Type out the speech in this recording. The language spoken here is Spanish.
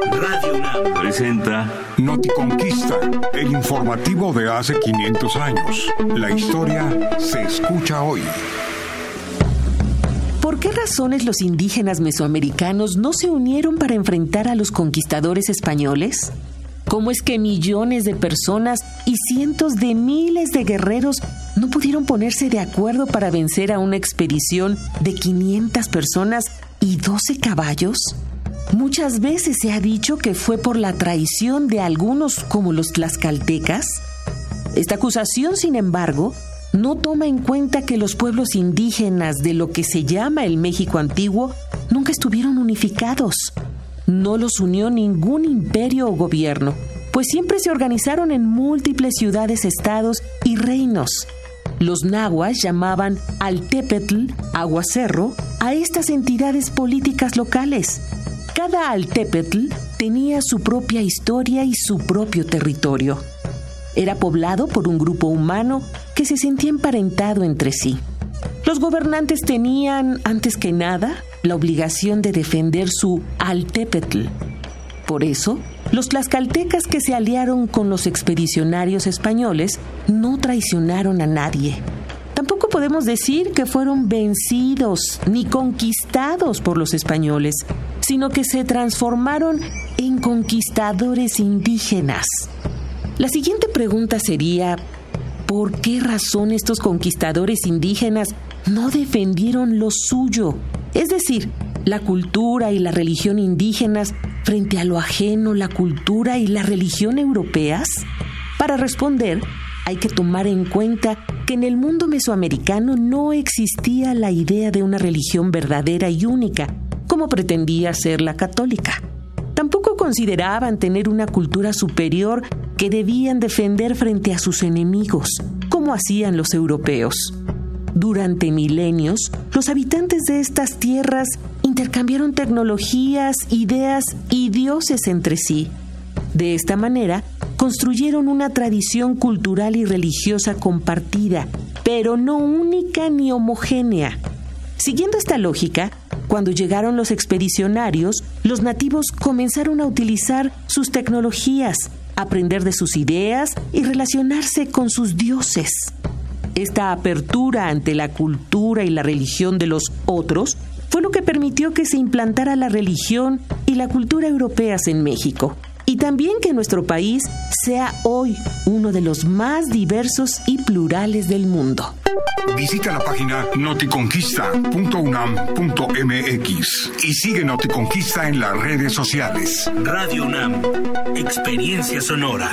Radio UNAM presenta Noticonquista, el informativo de hace 500 años. La historia se escucha hoy. ¿Por qué razones los indígenas mesoamericanos no se unieron para enfrentar a los conquistadores españoles? ¿Cómo es que millones de personas y cientos de miles de guerreros no pudieron ponerse de acuerdo para vencer a una expedición de 500 personas y 12 caballos? Muchas veces se ha dicho que fue por la traición de algunos como los tlaxcaltecas. Esta acusación, sin embargo, no toma en cuenta que los pueblos indígenas de lo que se llama el México antiguo nunca estuvieron unificados. No los unió ningún imperio o gobierno, pues siempre se organizaron en múltiples ciudades, estados y reinos. Los nahuas llamaban al Tepetl, aguacerro, a estas entidades políticas locales. Cada Altepetl tenía su propia historia y su propio territorio. Era poblado por un grupo humano que se sentía emparentado entre sí. Los gobernantes tenían, antes que nada, la obligación de defender su Altepetl. Por eso, los tlaxcaltecas que se aliaron con los expedicionarios españoles no traicionaron a nadie. Tampoco podemos decir que fueron vencidos ni conquistados por los españoles, sino que se transformaron en conquistadores indígenas. La siguiente pregunta sería, ¿por qué razón estos conquistadores indígenas no defendieron lo suyo? Es decir, la cultura y la religión indígenas frente a lo ajeno, la cultura y la religión europeas? Para responder, hay que tomar en cuenta que en el mundo mesoamericano no existía la idea de una religión verdadera y única, como pretendía ser la católica. Tampoco consideraban tener una cultura superior que debían defender frente a sus enemigos, como hacían los europeos. Durante milenios, los habitantes de estas tierras intercambiaron tecnologías, ideas y dioses entre sí. De esta manera, construyeron una tradición cultural y religiosa compartida, pero no única ni homogénea. Siguiendo esta lógica, cuando llegaron los expedicionarios, los nativos comenzaron a utilizar sus tecnologías, aprender de sus ideas y relacionarse con sus dioses. Esta apertura ante la cultura y la religión de los otros fue lo que permitió que se implantara la religión y la cultura europeas en México y también que nuestro país sea hoy uno de los más diversos y plurales del mundo. Visita la página noticonquista.unam.mx y sigue Noticonquista en las redes sociales. Radio UNAM, experiencia sonora.